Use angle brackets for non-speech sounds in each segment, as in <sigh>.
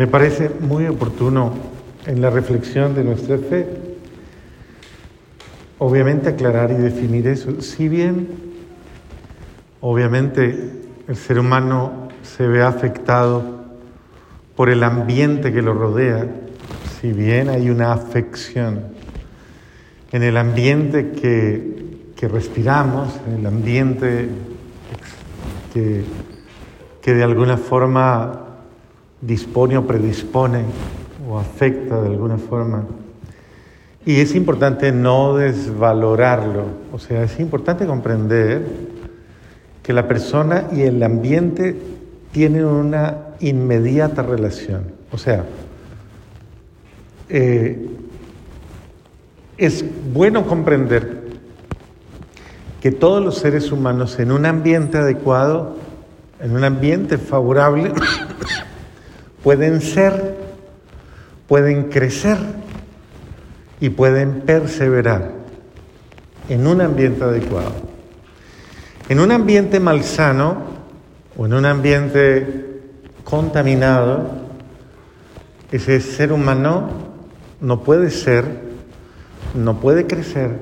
Me parece muy oportuno en la reflexión de nuestra fe, obviamente aclarar y definir eso. Si bien, obviamente, el ser humano se ve afectado por el ambiente que lo rodea, si bien hay una afección en el ambiente que, que respiramos, en el ambiente que, que de alguna forma dispone o predispone o afecta de alguna forma. Y es importante no desvalorarlo, o sea, es importante comprender que la persona y el ambiente tienen una inmediata relación. O sea, eh, es bueno comprender que todos los seres humanos en un ambiente adecuado, en un ambiente favorable, <coughs> pueden ser, pueden crecer y pueden perseverar en un ambiente adecuado. En un ambiente malsano o en un ambiente contaminado, ese ser humano no puede ser, no puede crecer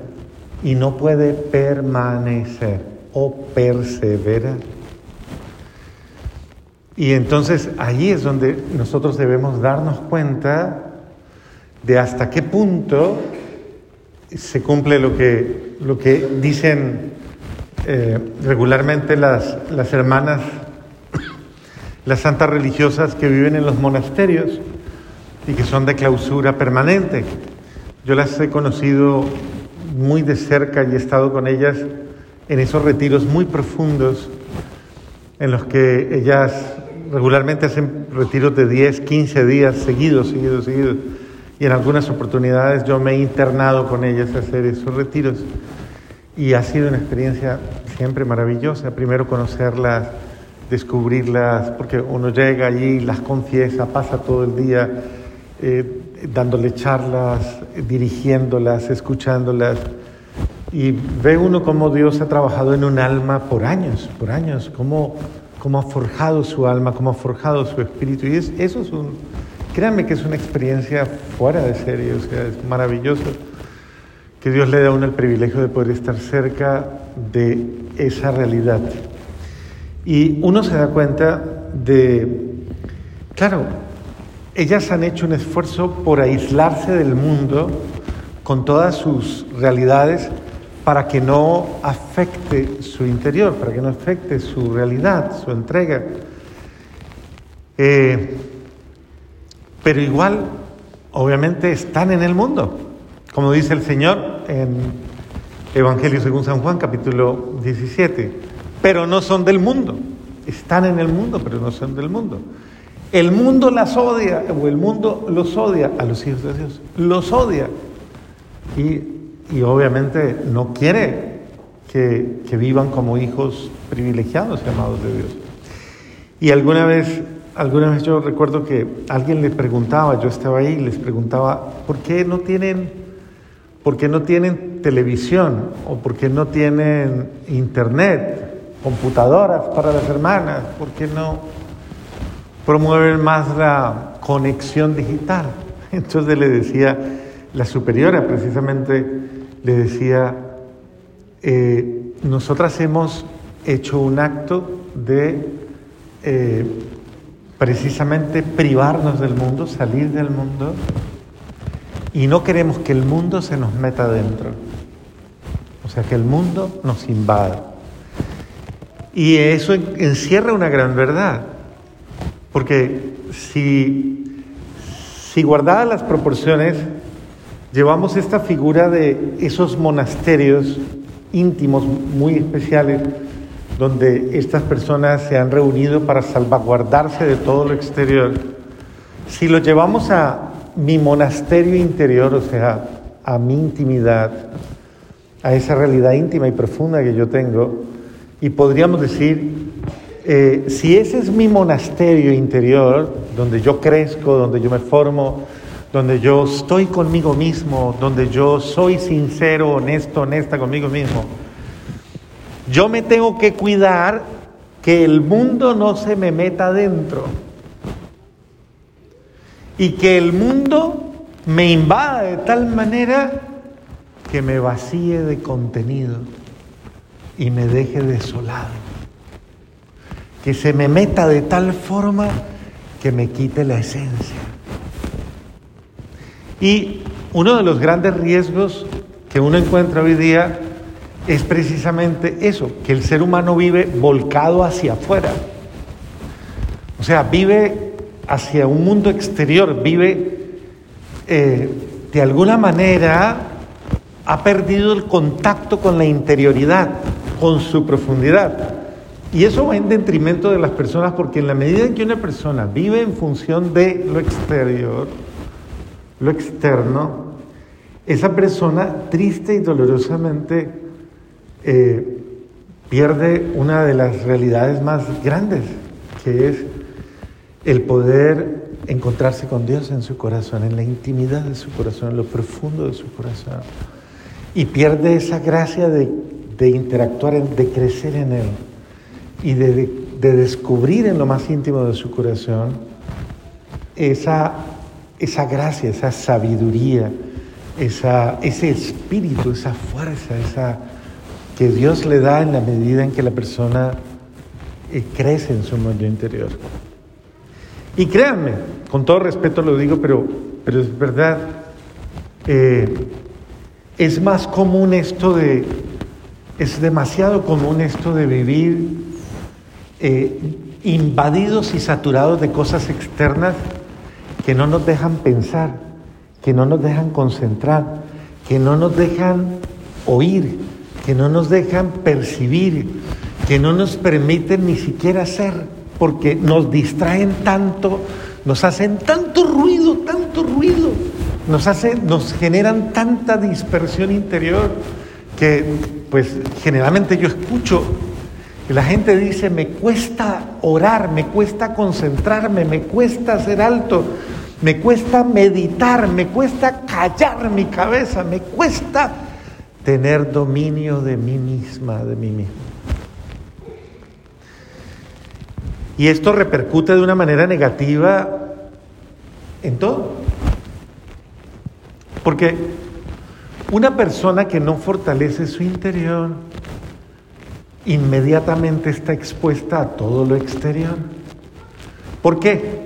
y no puede permanecer o perseverar. Y entonces ahí es donde nosotros debemos darnos cuenta de hasta qué punto se cumple lo que, lo que dicen eh, regularmente las, las hermanas, <coughs> las santas religiosas que viven en los monasterios y que son de clausura permanente. Yo las he conocido muy de cerca y he estado con ellas en esos retiros muy profundos en los que ellas regularmente hacen retiros de 10, 15 días seguidos, seguidos, seguidos. Y en algunas oportunidades yo me he internado con ellas a hacer esos retiros. Y ha sido una experiencia siempre maravillosa. Primero conocerlas, descubrirlas, porque uno llega allí, las confiesa, pasa todo el día eh, dándole charlas, dirigiéndolas, escuchándolas. Y ve uno cómo Dios ha trabajado en un alma por años, por años, cómo, cómo ha forjado su alma, cómo ha forjado su espíritu. Y es, eso es un, créanme que es una experiencia fuera de serie, o sea, es maravilloso que Dios le da a uno el privilegio de poder estar cerca de esa realidad. Y uno se da cuenta de, claro, ellas han hecho un esfuerzo por aislarse del mundo con todas sus realidades para que no afecte su interior, para que no afecte su realidad, su entrega. Eh, pero igual, obviamente, están en el mundo, como dice el Señor en Evangelio según San Juan, capítulo 17, pero no son del mundo, están en el mundo, pero no son del mundo. El mundo las odia, o el mundo los odia a los hijos de Dios, los odia. Y, obviamente no quiere que, que, vivan como hijos privilegiados y amados de Dios. Y alguna vez, alguna vez yo recuerdo que alguien le preguntaba, yo estaba ahí, les preguntaba, ¿por qué no tienen, por qué no tienen televisión o por qué no tienen internet, computadoras para las hermanas? ¿Por qué no? promueven más la conexión digital. <laughs> Entonces le decía, la superiora precisamente le decía, eh, nosotras hemos hecho un acto de eh, precisamente privarnos del mundo, salir del mundo, y no queremos que el mundo se nos meta dentro. O sea, que el mundo nos invada. Y eso encierra una gran verdad. Porque si, si las proporciones, llevamos esta figura de esos monasterios íntimos muy especiales, donde estas personas se han reunido para salvaguardarse de todo lo exterior. Si lo llevamos a mi monasterio interior, o sea, a mi intimidad, a esa realidad íntima y profunda que yo tengo, y podríamos decir, eh, si ese es mi monasterio interior, donde yo crezco, donde yo me formo, donde yo estoy conmigo mismo, donde yo soy sincero, honesto, honesta conmigo mismo, yo me tengo que cuidar que el mundo no se me meta dentro. y que el mundo me invada de tal manera que me vacíe de contenido y me deje desolado. Que se me meta de tal forma que me quite la esencia. Y uno de los grandes riesgos que uno encuentra hoy día es precisamente eso, que el ser humano vive volcado hacia afuera. O sea, vive hacia un mundo exterior, vive eh, de alguna manera, ha perdido el contacto con la interioridad, con su profundidad. Y eso va en detrimento de las personas porque en la medida en que una persona vive en función de lo exterior, lo externo, esa persona triste y dolorosamente eh, pierde una de las realidades más grandes, que es el poder encontrarse con Dios en su corazón, en la intimidad de su corazón, en lo profundo de su corazón. Y pierde esa gracia de, interactuar, de crecer en Él y de, descubrir en lo más íntimo de su corazón esa, esa gracia, esa sabiduría, esa, ese espíritu, esa fuerza, esa que Dios le da en la medida en que la persona eh, crece en su mundo interior. Y créanme, con todo respeto lo digo, pero, pero es verdad, eh, es más común esto de, es demasiado común esto de vivir eh, invadidos y saturados de cosas externas que no nos dejan pensar que no nos dejan concentrar, que no nos dejan oír, que no nos dejan percibir, que no nos permiten ni siquiera ser, porque nos distraen tanto, nos hacen tanto ruido, tanto ruido, nos, hacen, nos generan tanta dispersión interior que pues generalmente yo escucho que la gente dice, me cuesta orar, me cuesta concentrarme, me cuesta hacer alto, me cuesta meditar, me cuesta callar mi cabeza, me cuesta tener dominio de mí misma, de mí mismo. Y esto repercute de una manera negativa en todo. Porque una persona que no fortalece su interior inmediatamente está expuesta a todo lo exterior. ¿Por qué?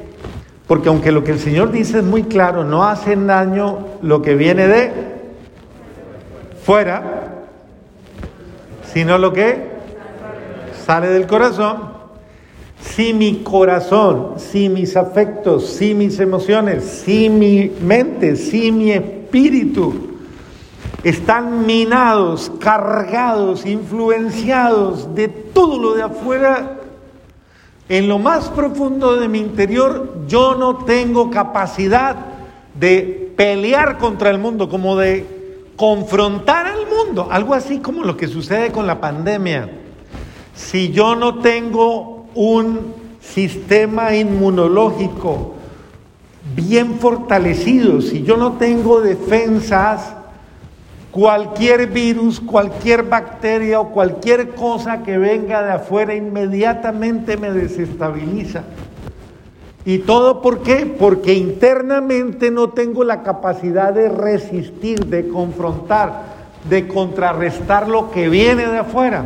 Porque aunque lo que el Señor dice es muy claro, no hacen daño lo que viene de fuera, sino lo que sale del corazón. Si mi corazón, si mis afectos, si mis emociones, si mi mente, si mi espíritu están minados, cargados, influenciados de todo lo de afuera, en lo más profundo de mi interior yo no tengo capacidad de pelear contra el mundo, como de confrontar al mundo, algo así como lo que sucede con la pandemia. Si yo no tengo un sistema inmunológico bien fortalecido, si yo no tengo defensas, Cualquier virus, cualquier bacteria o cualquier cosa que venga de afuera inmediatamente me desestabiliza. ¿Y todo por qué? Porque internamente no tengo la capacidad de resistir, de confrontar, de contrarrestar lo que viene de afuera.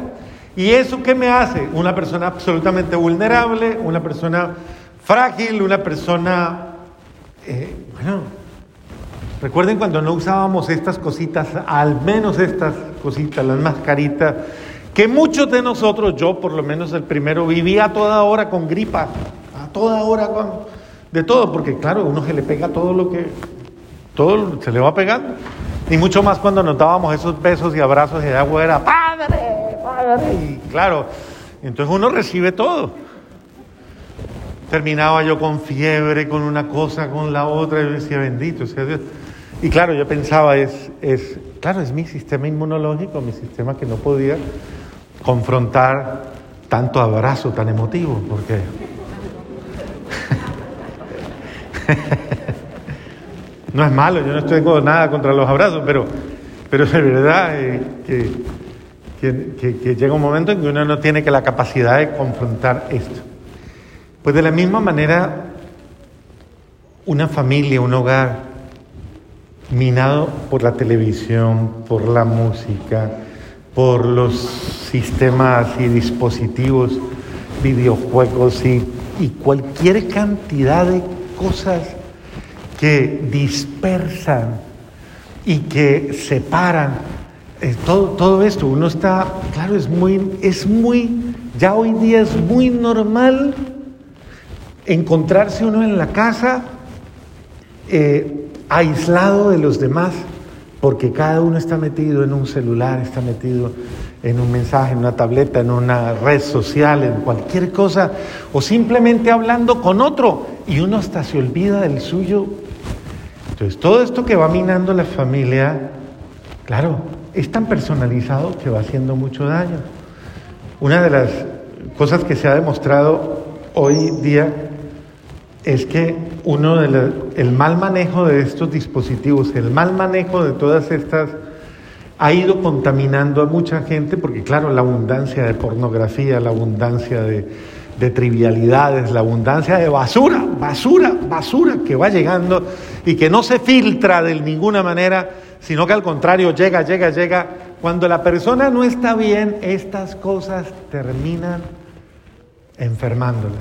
¿Y eso qué me hace? Una persona absolutamente vulnerable, una persona frágil, una persona, eh, bueno, Recuerden cuando no usábamos estas cositas, al menos estas cositas, las mascaritas, que muchos de nosotros, yo por lo menos el primero, vivía a toda hora con gripa, a toda hora con de todo, porque claro, uno se le pega todo lo que, todo se le va pegando. Y mucho más cuando nos dábamos esos besos y abrazos y de agua era, Padre, Padre. Y claro, entonces uno recibe todo. Terminaba yo con fiebre, con una cosa, con la otra, y yo decía, bendito sea Dios. Y claro, yo pensaba, es, es, claro, es mi sistema inmunológico, mi sistema que no podía confrontar tanto abrazo tan emotivo, porque... <laughs> no es malo, yo no con nada contra los abrazos, pero, pero es verdad eh, que, que, que llega un momento en que uno no tiene que la capacidad de confrontar esto. Pues de la misma manera, una familia, un hogar minado por la televisión, por la música, por los sistemas y dispositivos, videojuegos y, cualquier cantidad de cosas que dispersan y que separan. Eh, todo, todo esto, uno está, claro, es muy, es muy, ya hoy día es muy normal encontrarse uno en la casa eh, aislado de los demás, porque cada uno está metido en un celular, está metido en un mensaje, en una tableta, en una red social, en cualquier cosa, o simplemente hablando con otro, y uno hasta se olvida del suyo. Entonces, todo esto que va minando la familia, claro, es tan personalizado que va haciendo mucho daño. Una de las cosas que se ha demostrado hoy día es que uno de el mal manejo de estos dispositivos, el mal manejo de todas estas ha ido contaminando a mucha gente porque claro, la abundancia de pornografía, la abundancia de, de trivialidades, la abundancia de basura, basura, basura que va llegando y que no se filtra de ninguna manera, sino que al contrario llega, llega, llega. Cuando la persona no está bien, estas cosas terminan enfermándola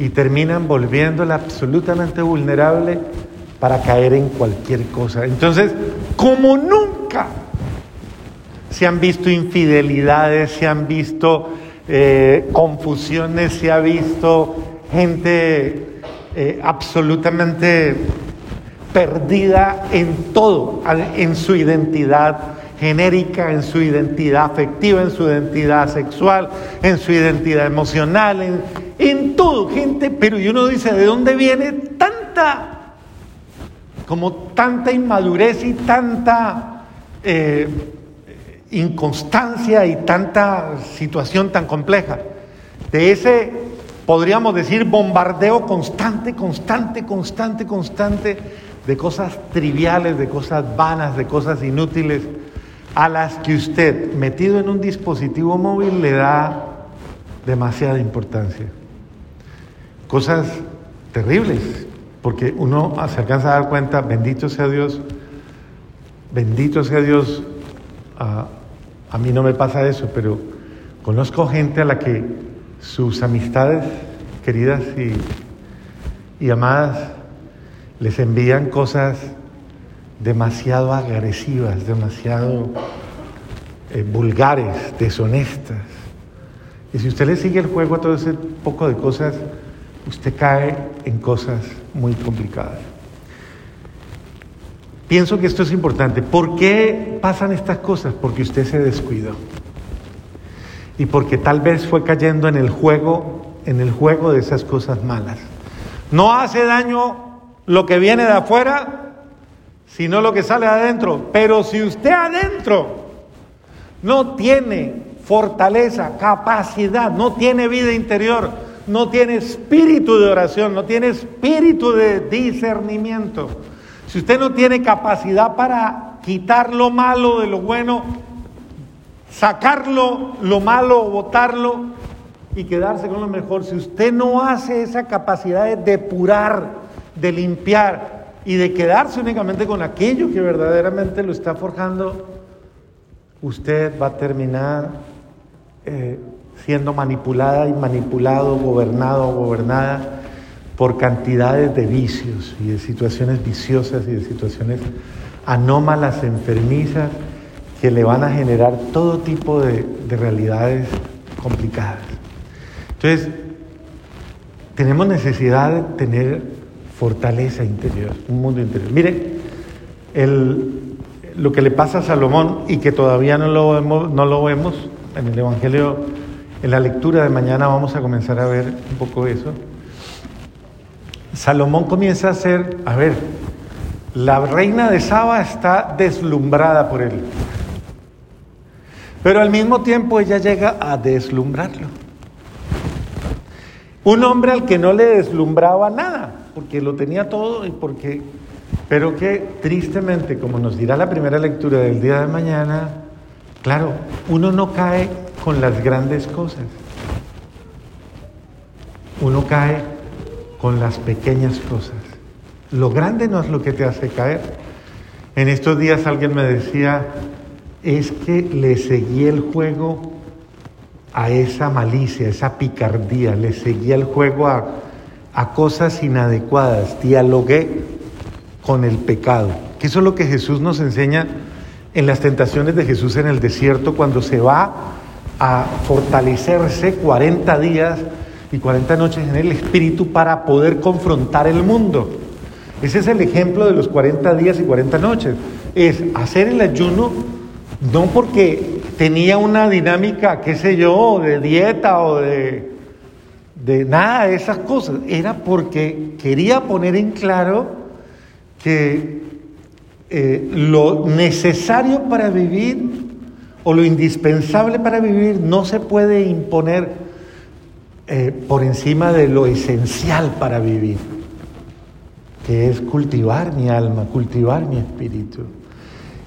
y terminan volviéndola absolutamente vulnerable para caer en cualquier cosa. Entonces, como nunca se han visto infidelidades, se han visto eh, confusiones, se ha visto gente eh, absolutamente perdida en todo, en su identidad genérica, en su identidad afectiva, en su identidad sexual, en su identidad emocional, en, en todo, gente, pero uno dice, ¿de dónde viene tanta como tanta inmadurez y tanta eh, inconstancia y tanta situación tan compleja. De ese, podríamos decir, bombardeo constante, constante, constante, constante de cosas triviales, de cosas vanas, de cosas inútiles, a las que usted, metido en un dispositivo móvil, le da demasiada importancia. Cosas terribles, porque uno se alcanza a dar cuenta, bendito sea Dios, bendito sea Dios, a, mí no me pasa eso, pero conozco gente a la que sus amistades queridas y, y amadas les envían cosas demasiado agresivas, demasiado eh, vulgares, deshonestas. Y si usted le sigue el juego a todo ese poco de cosas, usted cae en cosas muy complicadas. Pienso que esto es importante. ¿Por qué pasan estas cosas? Porque usted se descuidó. Y porque tal vez fue cayendo en el juego, en el juego de esas cosas malas. No hace daño lo que viene de afuera, sino lo que sale de adentro. Pero si usted adentro no tiene fortaleza, capacidad, no tiene vida interior, no tiene espíritu de oración, no tiene espíritu de discernimiento, si usted no tiene capacidad para quitar lo malo de lo bueno, sacarlo lo malo, botarlo y quedarse con lo mejor, si usted no hace esa capacidad de depurar, de limpiar y de quedarse únicamente con aquello que verdaderamente lo está forjando, usted va a terminar eh, siendo manipulada y manipulado, gobernado o gobernada por cantidades de vicios y de situaciones viciosas y de situaciones anómalas, enfermizas, que le van a generar todo tipo de, de realidades complicadas. Entonces, tenemos necesidad de tener fortaleza interior, un mundo interior. Mire, el, lo que le pasa a Salomón y que todavía no lo no lo vemos en el Evangelio en la lectura de mañana vamos a comenzar a ver un poco eso. Salomón comienza a ser, a ver, la reina de Saba está deslumbrada por él. Pero al mismo tiempo ella llega a deslumbrarlo. Un hombre al que no le deslumbraba nada, porque lo tenía todo y porque, pero que tristemente, como nos dirá la primera lectura del día de mañana, claro, uno no cae con las grandes cosas. Uno cae con las pequeñas cosas. Lo grande no es lo que te hace caer. En estos días alguien me decía, es que le seguí el juego a esa malicia, a esa picardía, le seguí el juego a, a cosas inadecuadas, dialogué con el pecado. Que eso es lo que Jesús nos enseña en las tentaciones de Jesús en el desierto cuando se va a fortalecerse 40 días y 40 noches en el Espíritu para poder confrontar el mundo. Ese es el ejemplo de los 40 días y 40 noches. Es hacer el ayuno no porque tenía una dinámica, qué sé yo, de dieta o de, de nada de esas cosas. Era porque quería poner en claro que eh, lo necesario para vivir o lo indispensable para vivir no se puede imponer eh, por encima de lo esencial para vivir, que es cultivar mi alma, cultivar mi espíritu.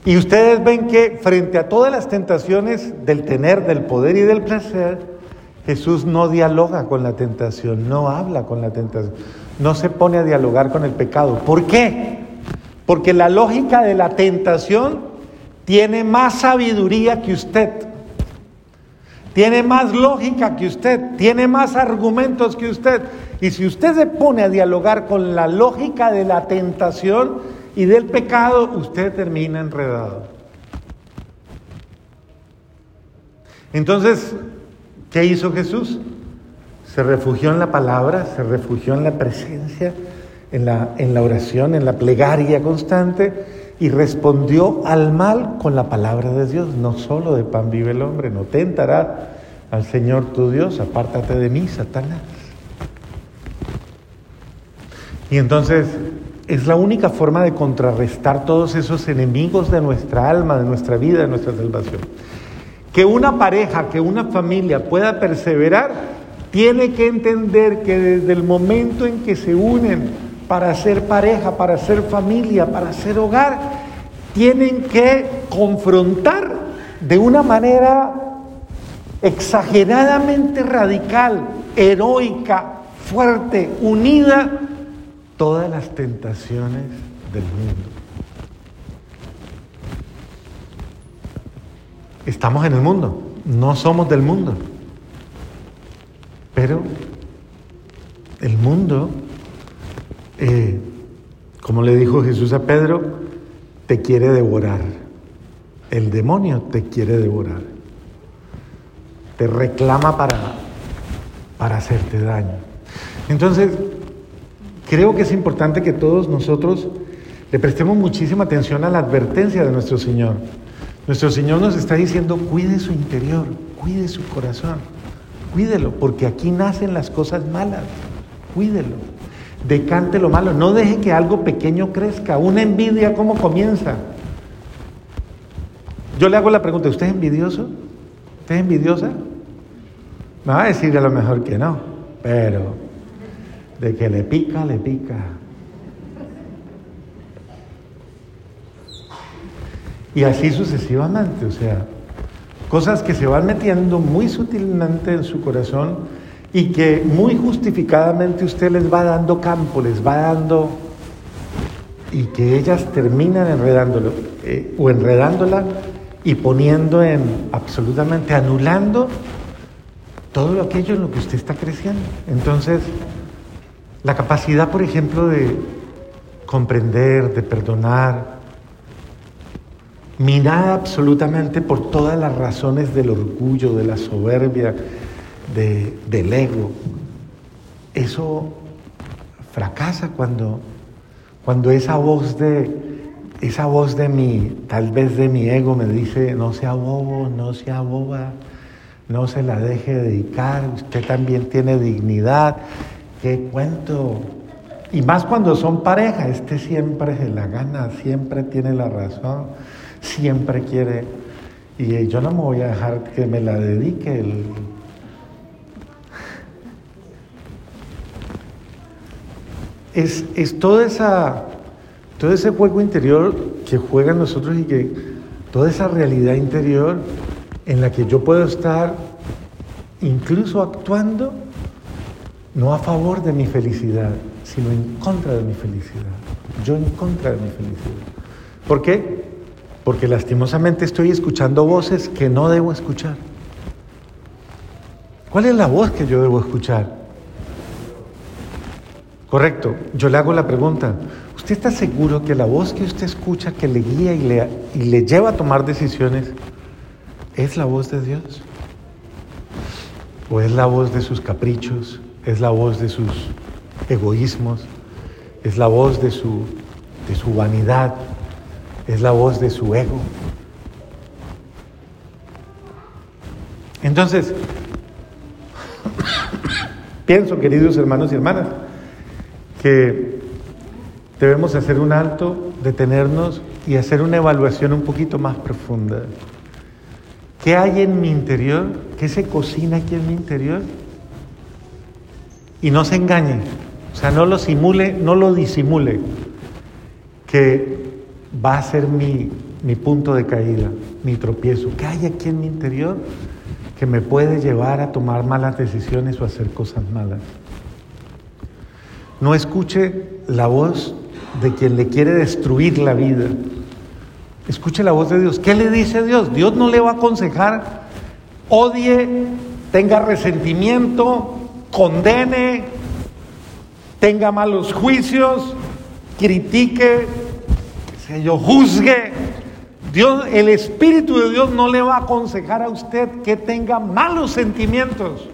Y ustedes ven que frente a todas las tentaciones del tener, del poder y del placer, Jesús no dialoga con la tentación, no habla con la tentación, no se pone a dialogar con el pecado. ¿Por qué? Porque la lógica de la tentación tiene más sabiduría que usted, tiene más lógica que usted, tiene más argumentos que usted. Y si usted se pone a dialogar con la lógica de la tentación y del pecado, usted termina enredado. Entonces, ¿qué hizo Jesús? Se refugió en la palabra, se refugió en la presencia, en la, en la oración, en la plegaria constante y respondió al mal con la palabra de Dios. No solo de pan vive el hombre, no tentará al Señor tu Dios, apártate de mí, Satanás. Y entonces es la única forma de contrarrestar todos esos enemigos de nuestra alma, de nuestra vida, de nuestra salvación. Que una pareja, que una familia pueda perseverar, tiene que entender que desde el momento en que se unen para ser pareja, para ser familia, para ser hogar, tienen que confrontar de una manera exageradamente radical, heroica, fuerte, unida, todas las tentaciones del mundo. Estamos en el mundo, no somos del mundo, pero el mundo eh, como le dijo Jesús a Pedro, te quiere devorar. El demonio te quiere devorar. Te reclama para, para hacerte daño. Entonces, creo que es importante que todos nosotros le prestemos muchísima atención a la advertencia de nuestro Señor. Nuestro Señor nos está diciendo, cuide su interior, cuide su corazón, cuídelo, porque aquí nacen las cosas malas, cuídelo decante lo malo, no deje que algo pequeño crezca. Una envidia, ¿cómo comienza? Yo le hago la pregunta, ¿usted es envidioso? ¿Usted es envidiosa? Me va a decir a lo mejor que no, pero de que le pica, le pica. Y así sucesivamente, o sea, cosas que se van metiendo muy sutilmente en su corazón y que muy justificadamente usted les va dando campo, les va dando y que ellas terminan enredándolo eh, o enredándola y poniendo en absolutamente anulando todo aquello en lo que usted está creciendo. Entonces, la capacidad, por ejemplo, de comprender, de perdonar, minada absolutamente por todas las razones del orgullo, de la soberbia, del ego. Eso fracasa cuando, cuando esa voz de esa voz de mi, tal vez de mi ego me dice, no sea bobo, no sea boba, no se la deje dedicar, usted también tiene dignidad, qué cuento. Y más cuando son pareja, este siempre se la gana, siempre tiene la razón, siempre quiere. Y yo no me voy a dejar que me la dedique el, es, es toda esa, todo ese juego interior que juegan nosotros y que toda esa realidad interior en la que yo puedo estar incluso actuando no a favor de mi felicidad, sino en contra de mi felicidad. Yo en contra de mi felicidad. ¿Por qué? Porque lastimosamente estoy escuchando voces que no debo escuchar. ¿Cuál es la voz que yo debo escuchar? Correcto, yo le hago la pregunta, ¿usted está seguro que la voz que usted escucha, que le guía y le, y le lleva a tomar decisiones, es la voz de Dios? ¿O es la voz de sus caprichos? ¿Es la voz de sus egoísmos? ¿Es la voz de su, de su vanidad? ¿Es la voz de su ego? Entonces, <coughs> pienso, queridos hermanos y hermanas, que debemos hacer un alto, detenernos y hacer una evaluación un poquito más profunda. ¿Qué hay en mi interior? ¿Qué se cocina aquí en mi interior? Y no se engañe, o sea, no lo simule, no lo disimule, que va a ser mi, mi punto de caída, mi tropiezo. ¿Qué hay aquí en mi interior que me puede llevar a tomar malas decisiones o hacer cosas malas? No escuche la voz de quien le quiere destruir la vida. Escuche la voz de Dios. ¿Qué le dice Dios? Dios no le va a aconsejar, odie, tenga resentimiento, condene, tenga malos juicios, critique, que yo, juzgue. Dios, el Espíritu de Dios no le va a aconsejar a usted que tenga malos sentimientos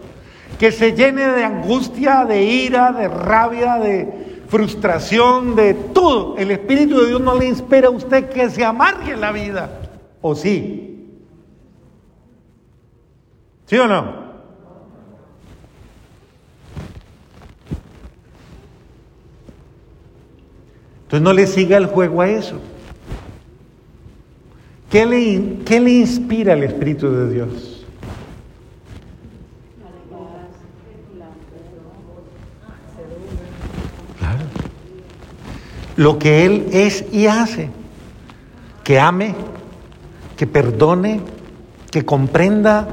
que se llene de angustia, de ira, de rabia, de frustración, de todo. El Espíritu de Dios no le inspira a usted que se amargue la vida. ¿O sí? ¿Sí o no? Entonces no le siga el juego a eso. ¿Qué le, qué le inspira el Espíritu de Dios? Lo que Él es y hace. Que ame, que perdone, que comprenda,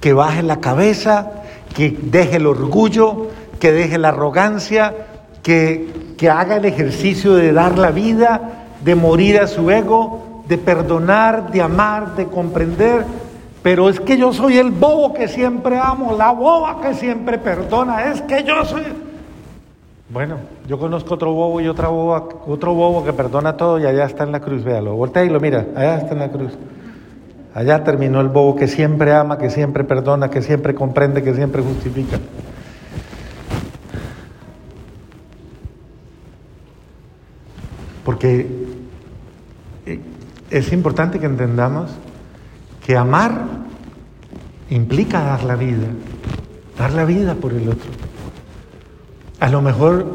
que baje la cabeza, que deje el orgullo, que deje la arrogancia, que, que haga el ejercicio de dar la vida, de morir a su ego, de perdonar, de amar, de comprender. Pero es que yo soy el bobo que siempre amo, la boba que siempre perdona, es que yo soy... Bueno, yo conozco otro bobo y otra boba, otro bobo que perdona todo y allá está en la cruz, véalo. Voltea y lo mira, allá está en la cruz. Allá terminó el bobo que siempre ama, que siempre perdona, que siempre comprende, que siempre justifica. Porque eh, es importante que entendamos que amar implica dar la vida, dar la vida por el otro. A lo mejor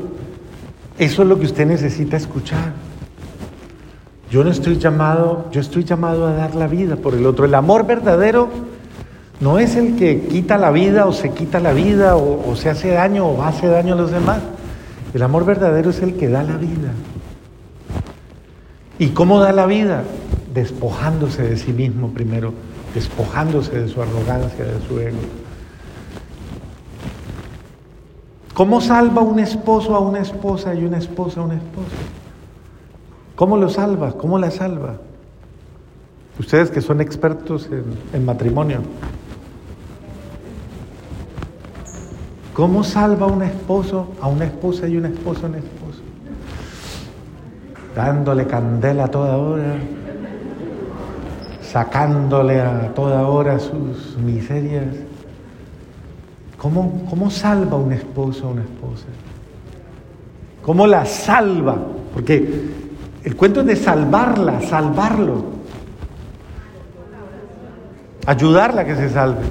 eso es lo que usted necesita escuchar. Yo no estoy llamado, yo estoy llamado a dar la vida por el otro. El amor verdadero no es el que quita la vida o se quita la vida o, se hace daño o hace daño a los demás. El amor verdadero es el que da la vida. ¿Y cómo da la vida? Despojándose de sí mismo primero, despojándose de su arrogancia, de su ego. ¿Cómo salva un esposo a una esposa y una esposa a un esposo? ¿Cómo lo salva? ¿Cómo la salva? Ustedes que son expertos en, matrimonio. ¿Cómo salva un esposo a una esposa y una esposa a un esposo? Dándole candela a toda hora, sacándole a toda hora sus miserias ¿Cómo, salva un esposo a una esposa? ¿Cómo la salva? Porque el cuento es de salvarla, salvarlo. Ayudarla a que se salve.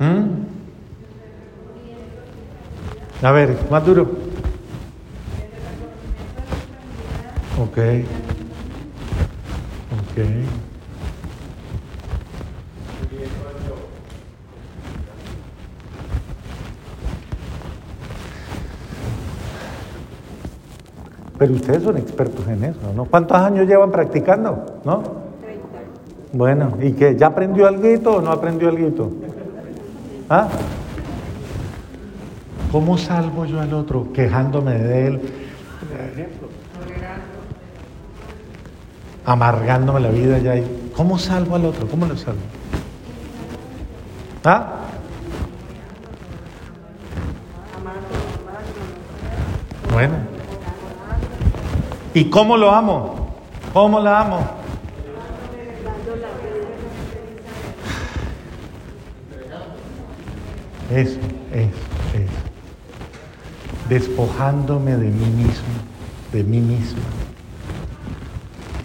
¿Mm? A ver, más duro. Ok. Ok. Pero ustedes son expertos en eso, ¿no? ¿Cuántos años llevan practicando? ¿No? Bueno, ¿y qué? ¿Ya aprendió algo o no aprendió algo? ¿Ah? ¿Cómo salvo yo al otro quejándome de él? Amargándome la vida ya. ¿Cómo salvo al otro? ¿Cómo lo salvo? ¿Ah? Bueno. ¿Y cómo lo amo? ¿Cómo la amo? Eso, eso, eso. Despojándome de mí mismo, de mí misma.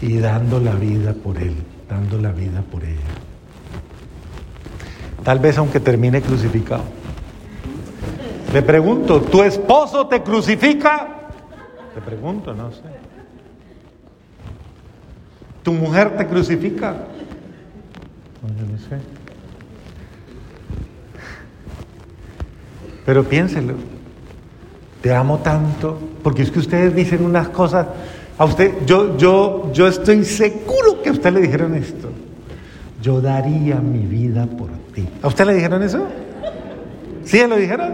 Y dando la vida por él, dando la vida por ella. Tal vez aunque termine crucificado. Le pregunto, ¿tu esposo te crucifica? Te pregunto, no sé. ¿Tu mujer te crucifica? No, yo no sé. Pero piénselo. Te amo tanto, porque es que ustedes dicen unas cosas. A usted, yo, yo, yo estoy seguro que a usted le dijeron esto. Yo daría mi vida por ti. ¿A usted le dijeron eso? ¿Sí le dijeron?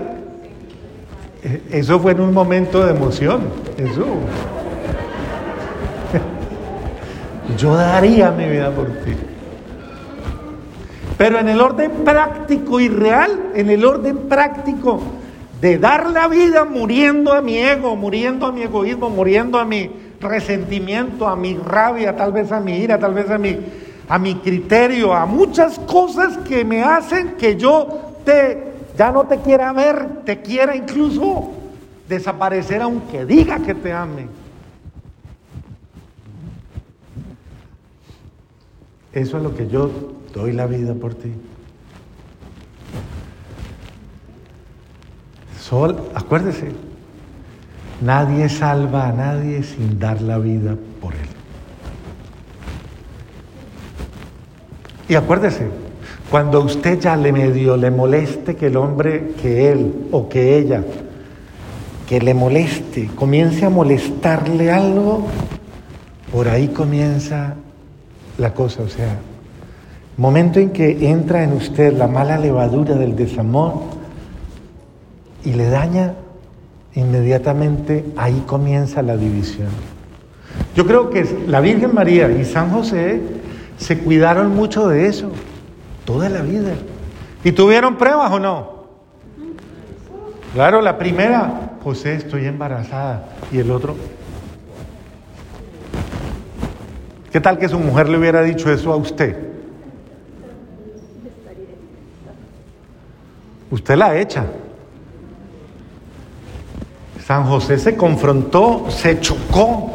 Eso fue en un momento de emoción. Eso. <laughs> Yo daría mi vida por ti. Pero en el orden práctico y real, en el orden práctico de dar la vida muriendo a mi ego, muriendo a mi egoísmo, muriendo a mi resentimiento, a mi rabia, tal vez a mi ira, tal vez a mi, a mi criterio, a muchas cosas que me hacen que yo te ya no te quiera ver, te quiera incluso desaparecer aunque diga que te ame. Eso es lo que yo doy la vida por ti. Sol, acuérdese, nadie salva a nadie sin dar la vida por él. Y acuérdese, cuando usted ya le medio le moleste que el hombre, que él o que ella, que le moleste, comience a molestarle algo, por ahí comienza la cosa. O sea, momento en que entra en usted la mala levadura del desamor y le daña, inmediatamente ahí comienza la división. Yo creo que la Virgen María y San José se cuidaron mucho de eso toda la vida. ¿Y tuvieron pruebas o no? Claro, la primera, José, estoy embarazada. Y el otro, ¿qué tal que su mujer le hubiera dicho eso a usted? Usted la echa. San José se confrontó, se chocó,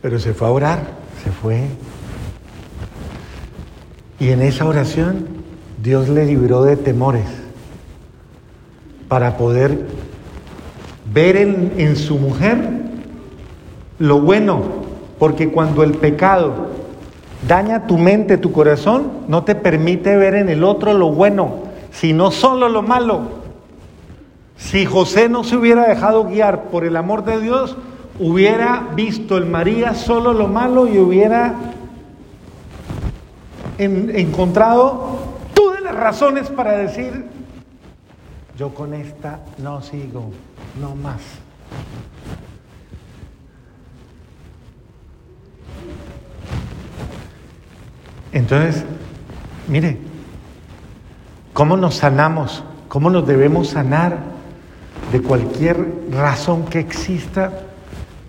pero se fue a orar, se fue y en esa oración Dios le libró de temores para poder ver en, su mujer lo bueno, porque cuando el pecado daña tu mente, tu corazón, no te permite ver en el otro lo bueno, sino solo lo malo. Si José no se hubiera dejado guiar por el amor de Dios, hubiera visto en María solo lo malo y hubiera encontrado todas las razones para decir, yo con esta no sigo, no más. Entonces, mire, ¿cómo nos sanamos? ¿Cómo nos debemos sanar de cualquier razón que exista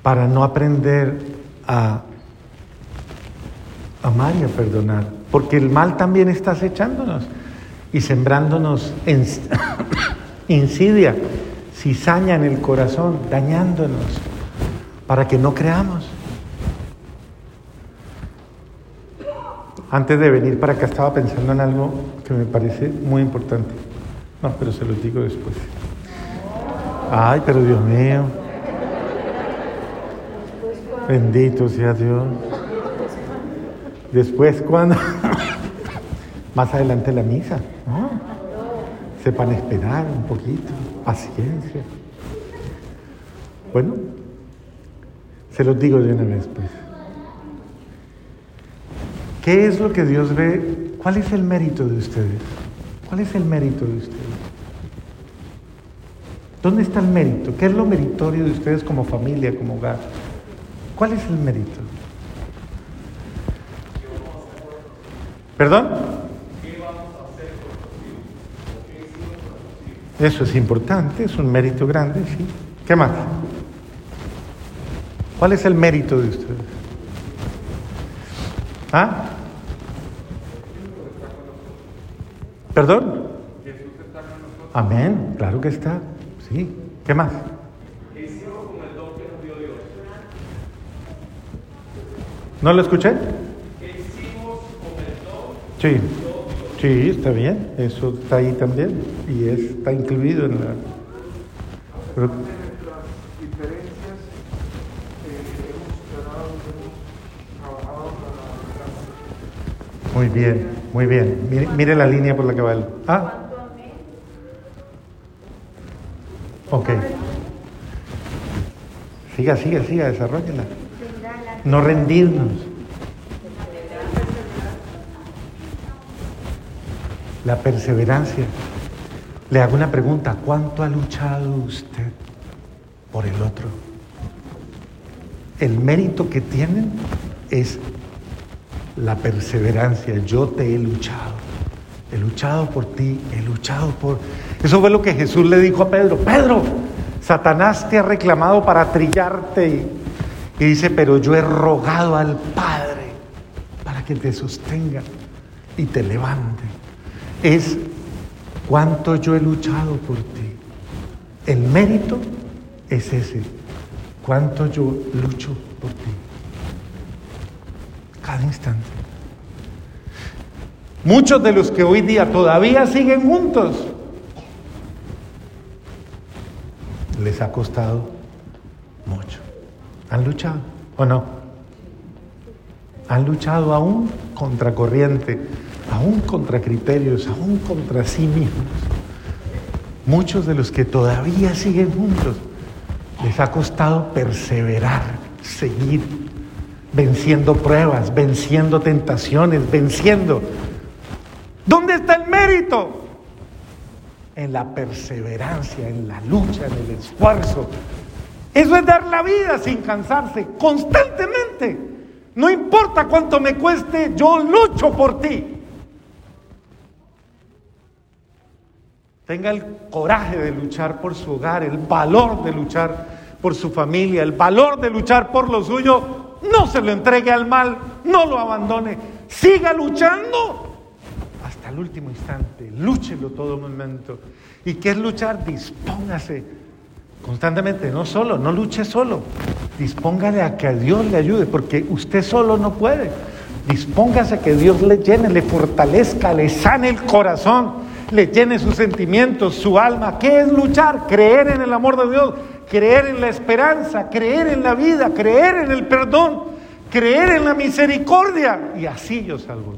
para no aprender a amar y a perdonar? porque el mal también está acechándonos y sembrándonos <coughs> insidia, cizaña en el corazón, dañándonos, para que no creamos. Antes de venir para acá estaba pensando en algo que me parece muy importante. No, pero se lo digo después. Ay, pero Dios mío. Bendito sea Dios. Después, cuando <laughs> más adelante la misa, sepan esperar un poquito, paciencia. Bueno, se los digo de una vez, pues. ¿Qué es lo que Dios ve? ¿Cuál es el mérito de ustedes? ¿Cuál es el mérito de ustedes? ¿Dónde está el mérito? ¿Qué es lo meritorio de ustedes como familia, como hogar? ¿Cuál es el mérito? ¿Perdón? Eso es importante, es un mérito grande, sí. ¿Qué más? ¿Cuál es el mérito de ustedes? ¿Ah? ¿Perdón? Amén, claro que está. Sí. ¿Qué más? ¿No lo escuché? Sí, sí, está bien. Eso está ahí también y está incluido en la. Muy bien, muy bien. Mire, mire la línea por la que va el. Ah, ok. Siga, siga, siga, desarrollala. No rendirnos. La perseverancia. Le hago una pregunta. ¿Cuánto ha luchado usted por el otro? El mérito que tienen es la perseverancia. Yo te he luchado. He luchado por ti, he luchado por... Eso fue lo que Jesús le dijo a Pedro. Pedro, Satanás te ha reclamado para trillarte. Y, dice, pero yo he rogado al Padre para que te sostenga y te levante. Es cuánto yo he luchado por ti. El mérito es ese. Cuánto yo lucho por ti cada instante. Muchos de los que hoy día todavía siguen juntos, les ha costado mucho. ¿Han luchado o no? Han luchado aún contra corriente, aún contra criterios, aún contra sí mismos. Muchos de los que todavía siguen juntos, les ha costado perseverar, seguir, venciendo pruebas, venciendo tentaciones, venciendo. ¿Dónde está el mérito? En la perseverancia, en la lucha, en el esfuerzo. Eso es dar la vida sin cansarse, constantemente. No importa cuánto me cueste, yo lucho por ti. Tenga el coraje de luchar por su hogar, el valor de luchar por su familia, el valor de luchar por lo suyo. No se lo entregue al mal, no lo abandone. Siga luchando el último instante. Lúchelo todo momento. ¿Y qué es luchar? Dispóngase constantemente, no solo, no luche solo. Dispóngale a que Dios le ayude, porque usted solo no puede. Dispóngase a que Dios le llene, le fortalezca, le sane el corazón, le llene sus sentimientos, su alma. ¿Qué es luchar? Creer en el amor de Dios, creer en la esperanza, creer en la vida, creer en el perdón, creer en la misericordia. Y así yo salvo